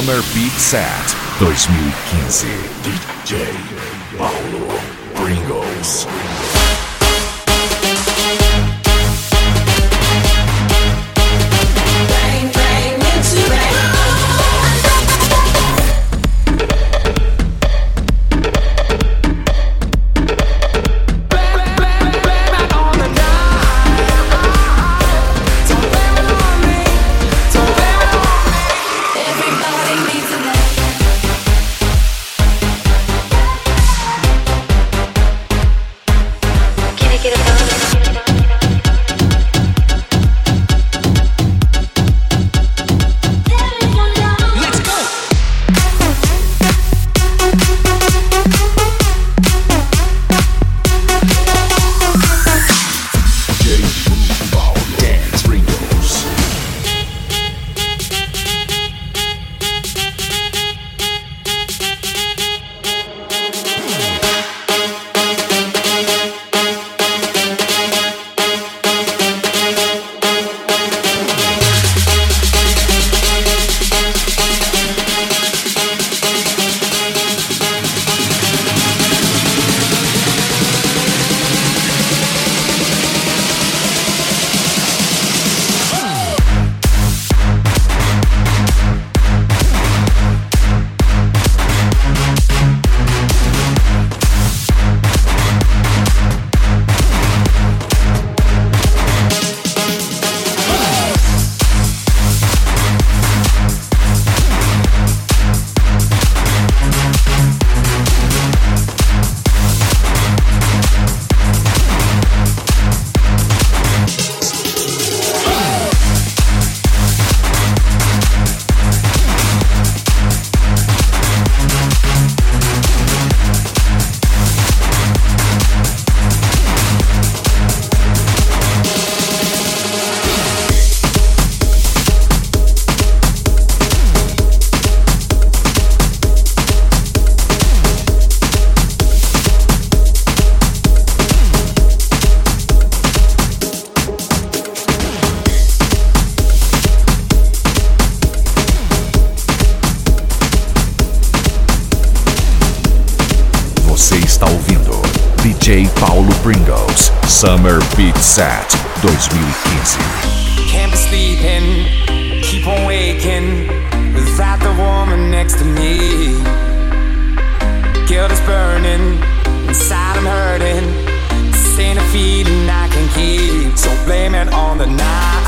Summer Beat Set 2015. DJ Paulo Pringles. Summer Beach Set 2015. Can't be sleeping, keep on waking without the woman next to me. Guilt is burning, inside I'm hurting. This ain't a feeling I can keep, so blame it on the night.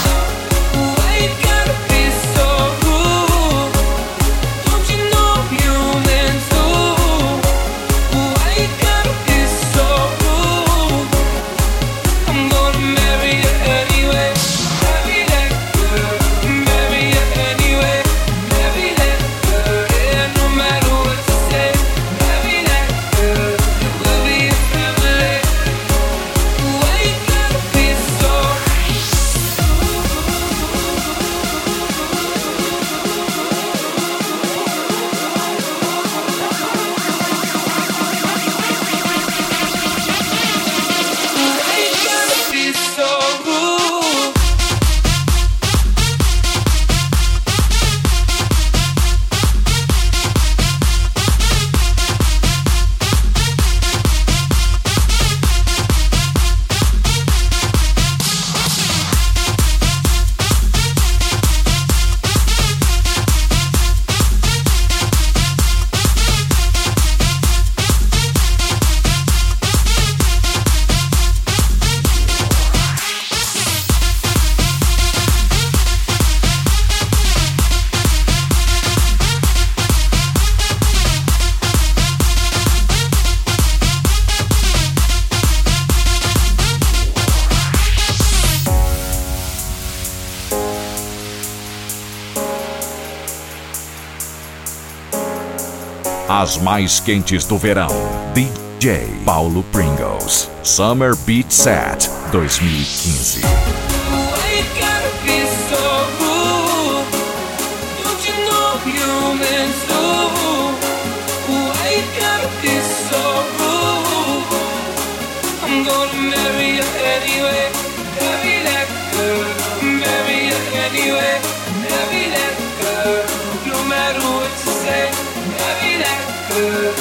mais quentes do verão. DJ Paulo Pringles, Summer Beat Set 2015. you.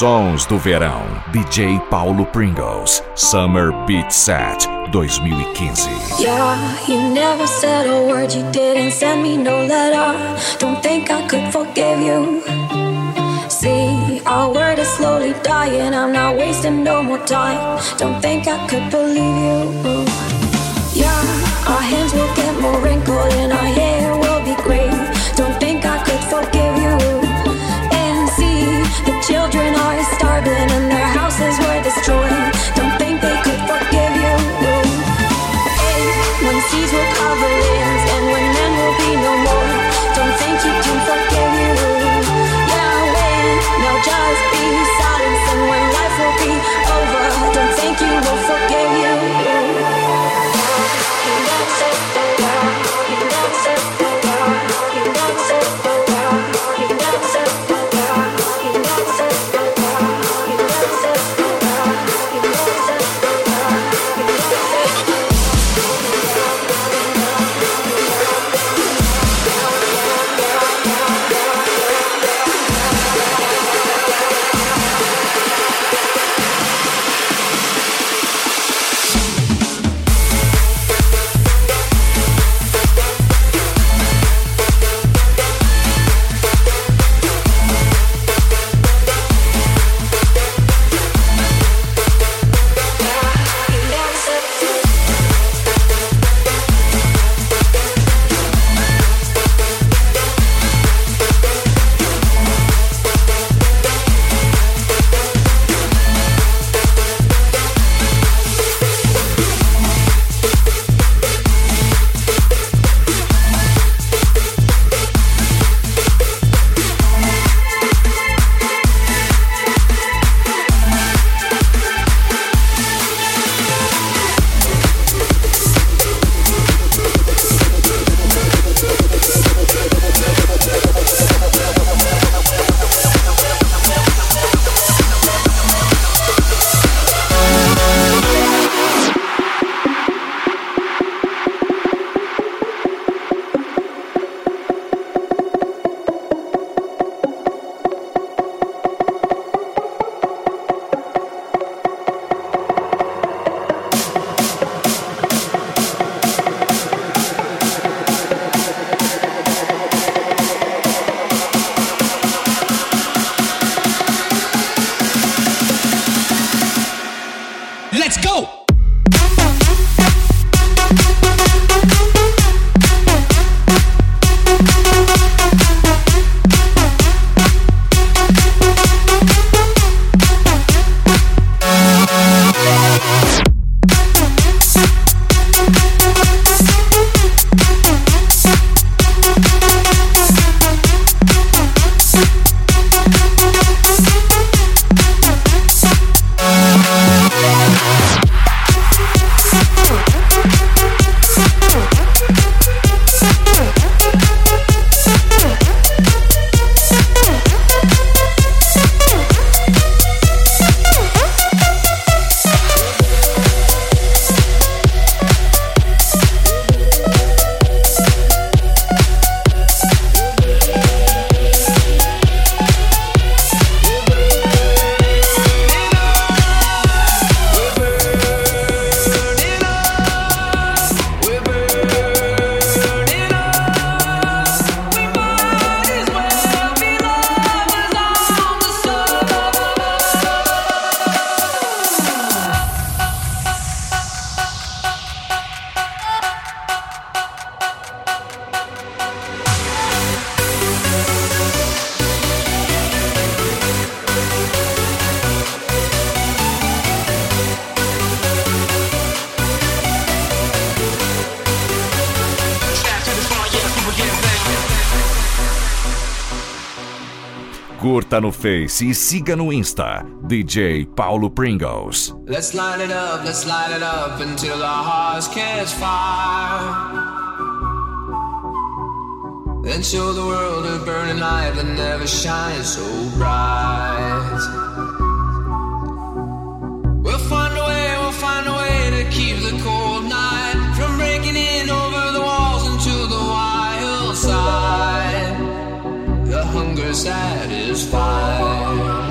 sons do verão. DJ Paulo Pringles, Summer Beach Set 2015. Yeah, you never said a word, you didn't send me no letter. Don't think I could forgive you. See, our word is slowly dying, I'm not wasting no more time. Don't think I could believe you. Yeah, our hands will get more wrinkled and our hands. I've been in curta no Face e siga no Insta, DJ Paulo Pringles. Let's light it up, let's light it up until our hearts catch fire. Then show the world a burning light that never shines so bright. We'll find a way, we'll find a way to keep the cold. satisfied.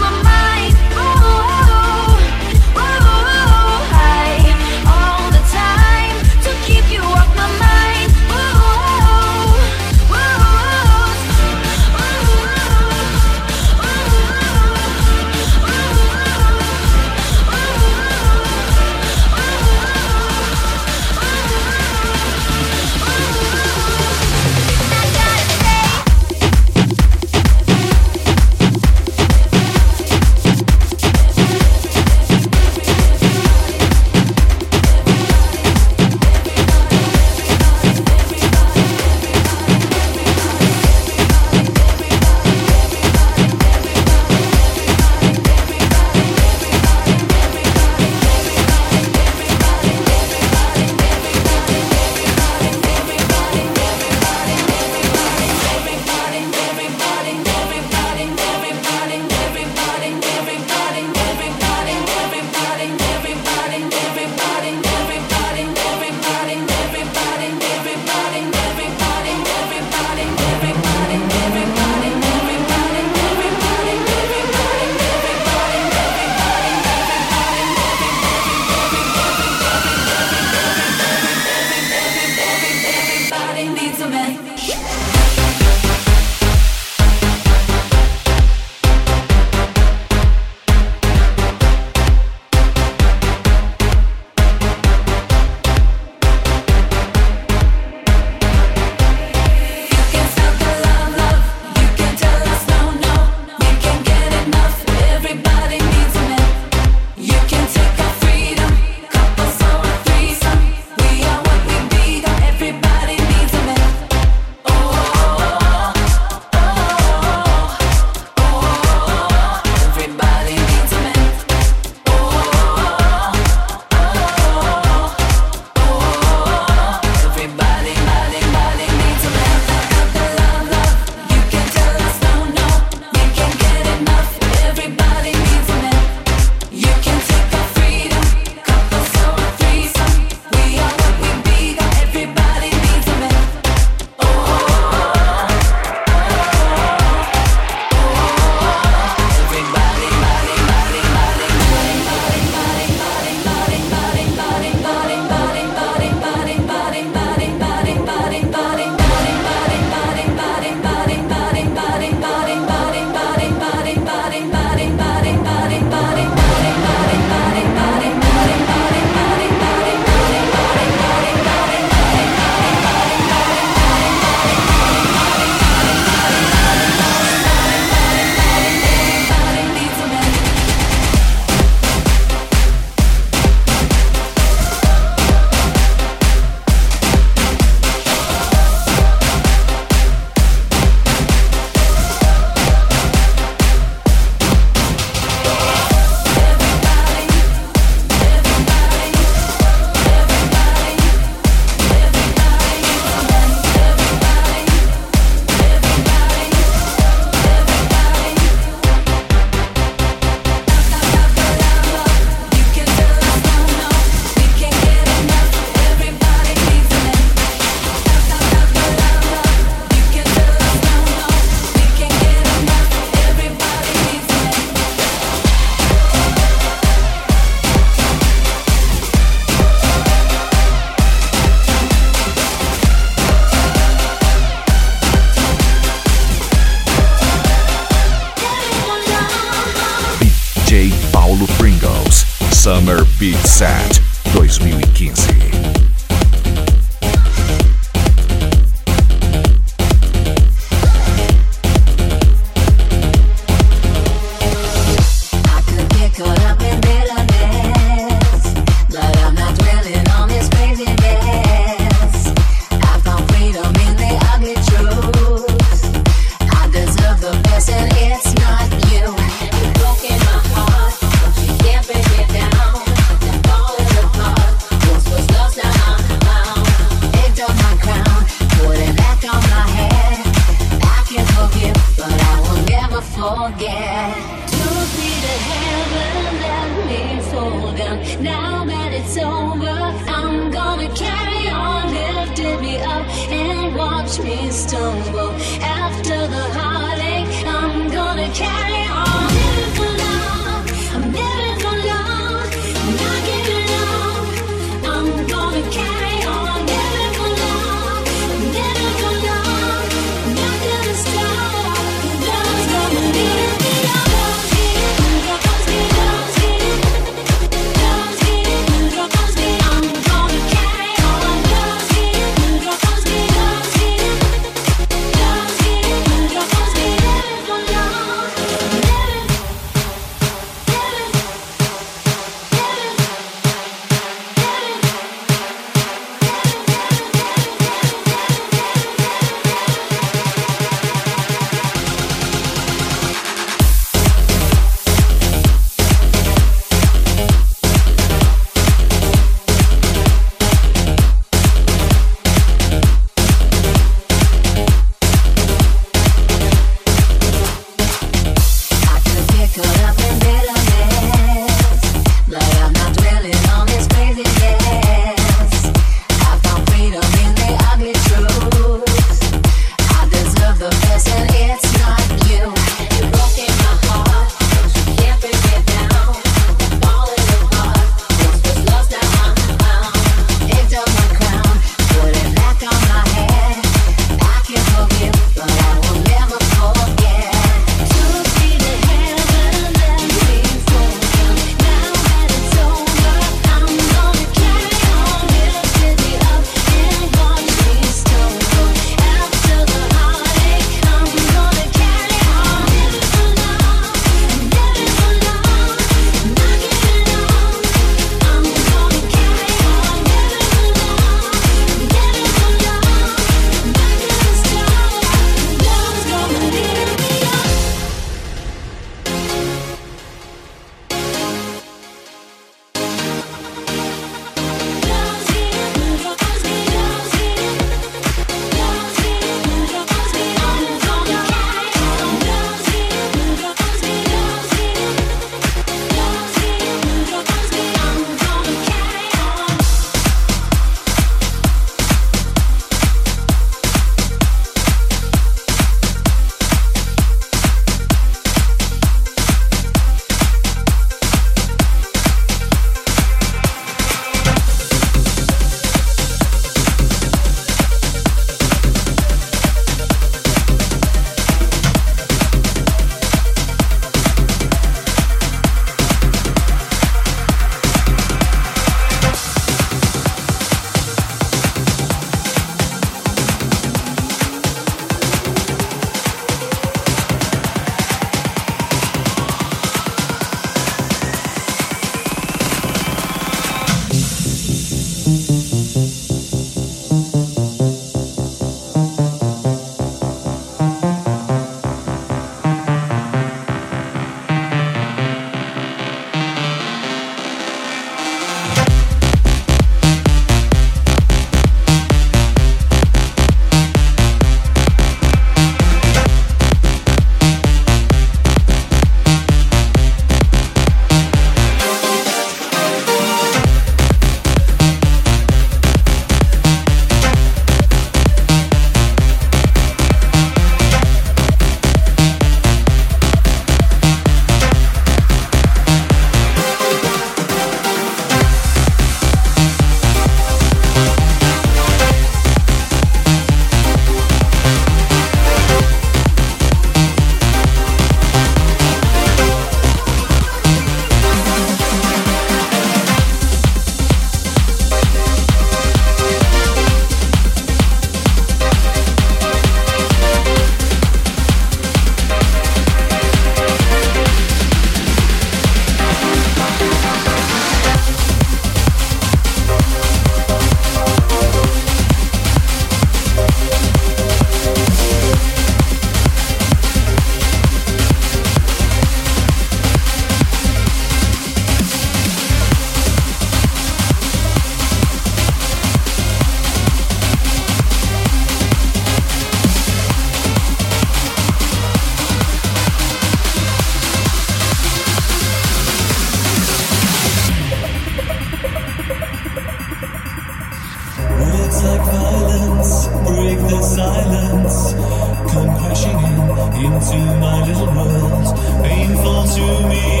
painful to me.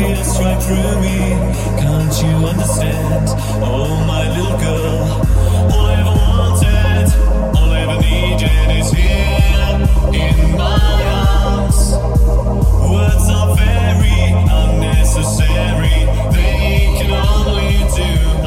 It right through me. Can't you understand? Oh, my little girl, all I wanted, all I needed is here in my arms. Words are very unnecessary. They can only do.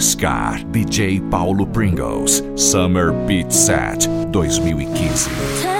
Scar, DJ Paulo Pringles, Summer Beat Set 2015.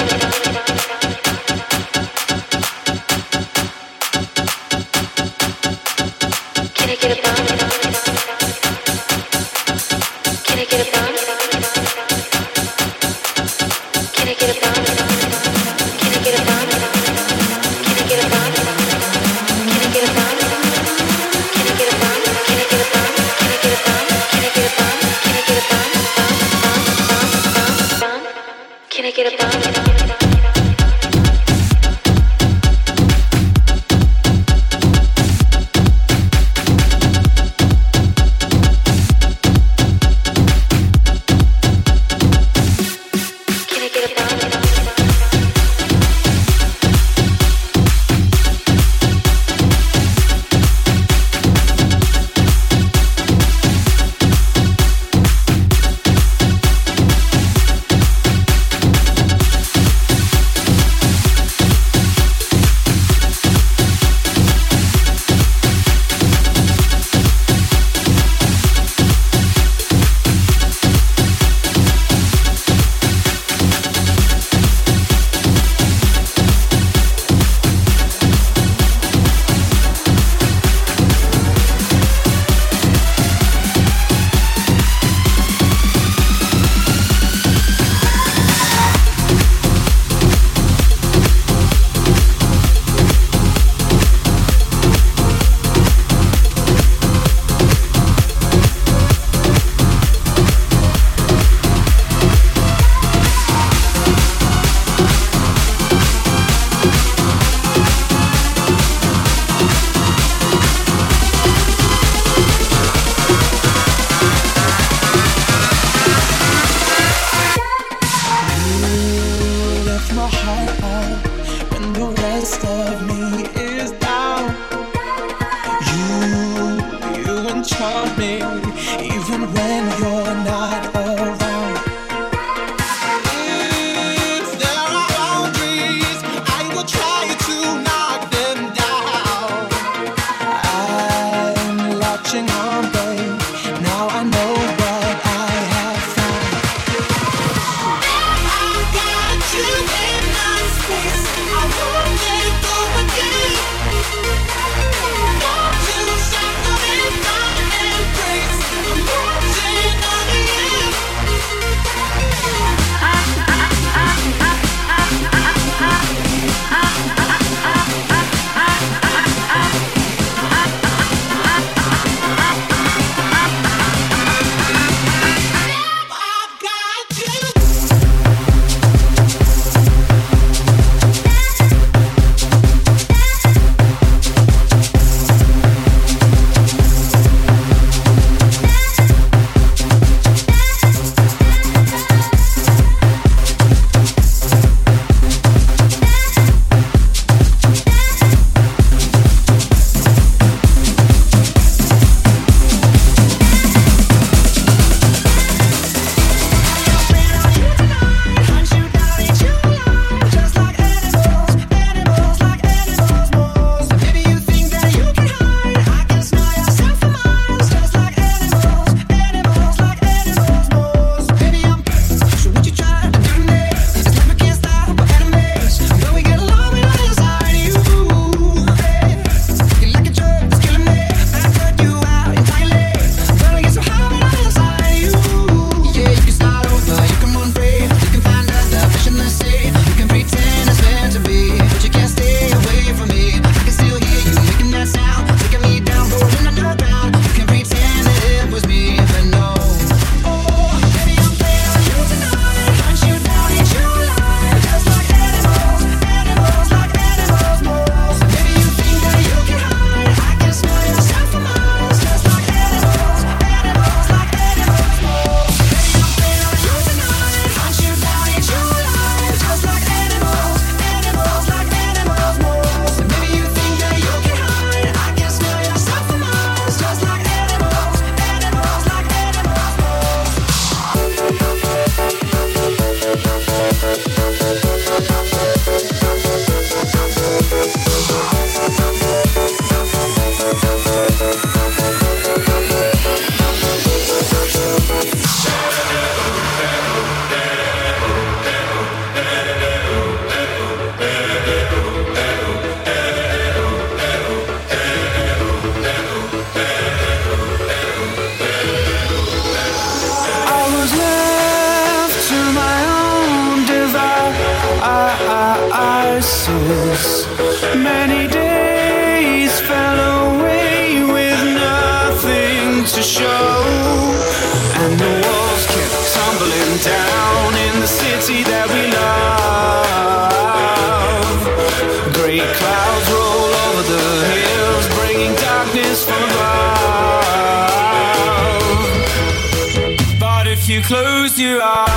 You are.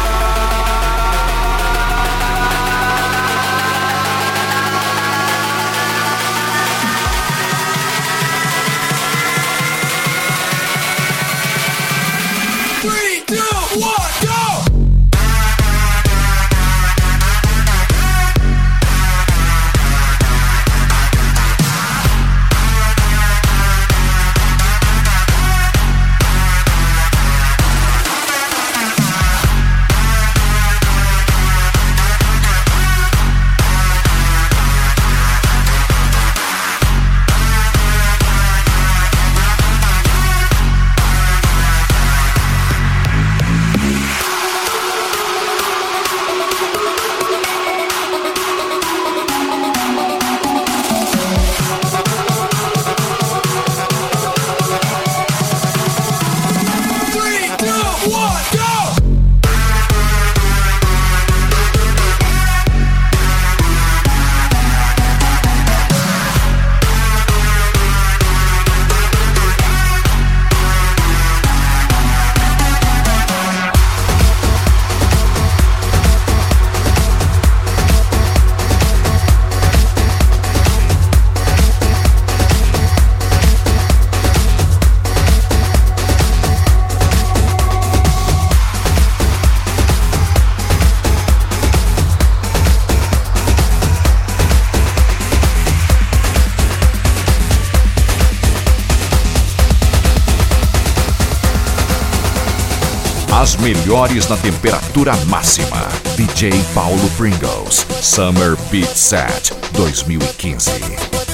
As melhores na temperatura máxima. DJ Paulo Pringles, Summer Beat Set 2015.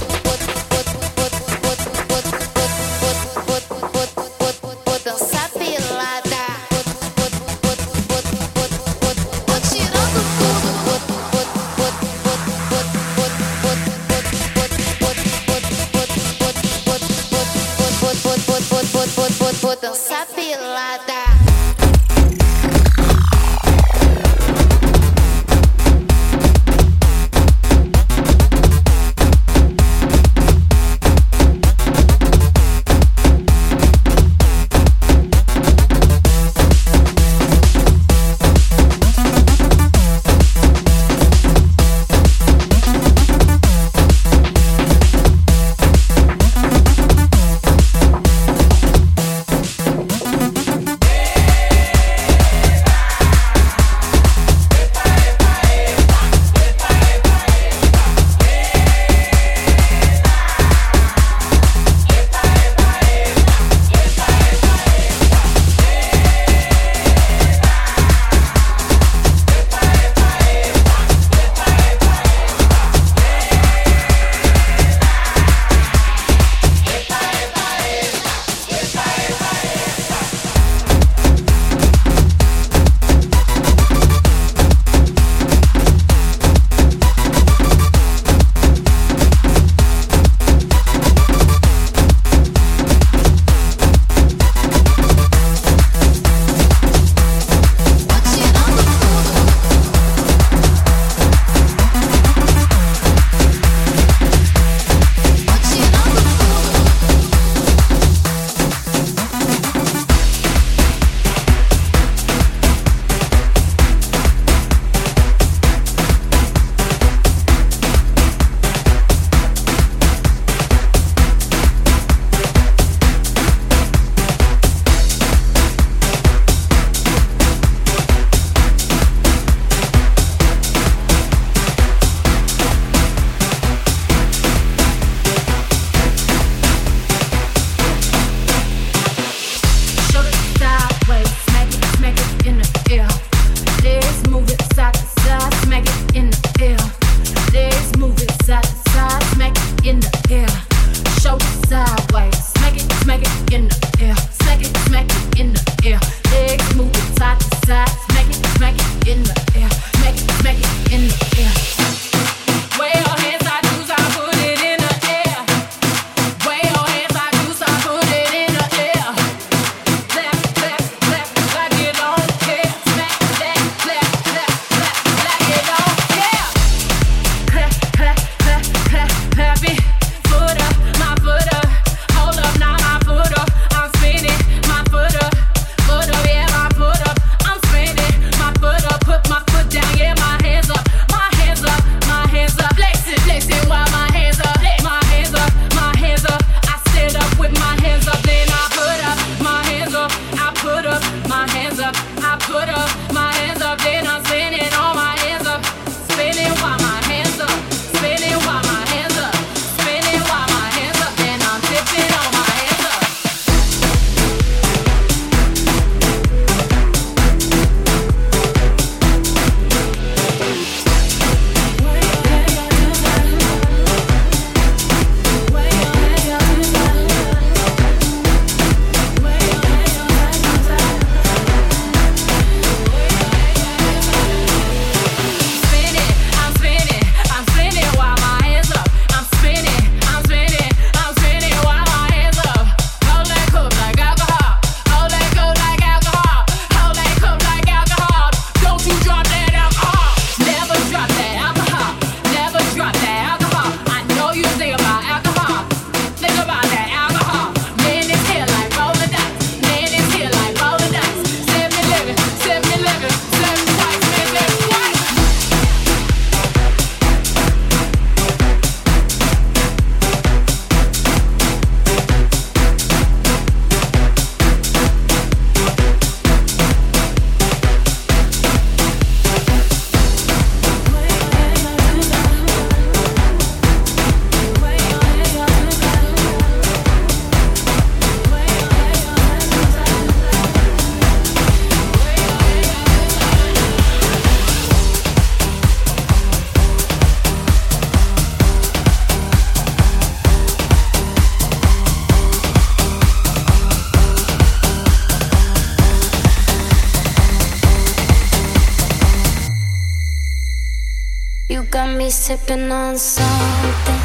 sipping on something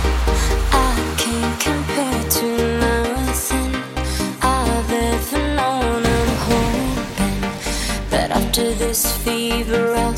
I can't compare to nothing I've ever known. I'm hoping that after this fever, I'll.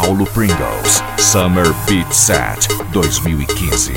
Paulo Pringles Summer Beat Set 2015.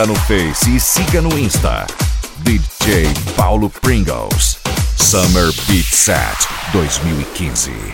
curta no Face e siga no Insta. DJ Paulo Pringles. Summer Beat Set 2015.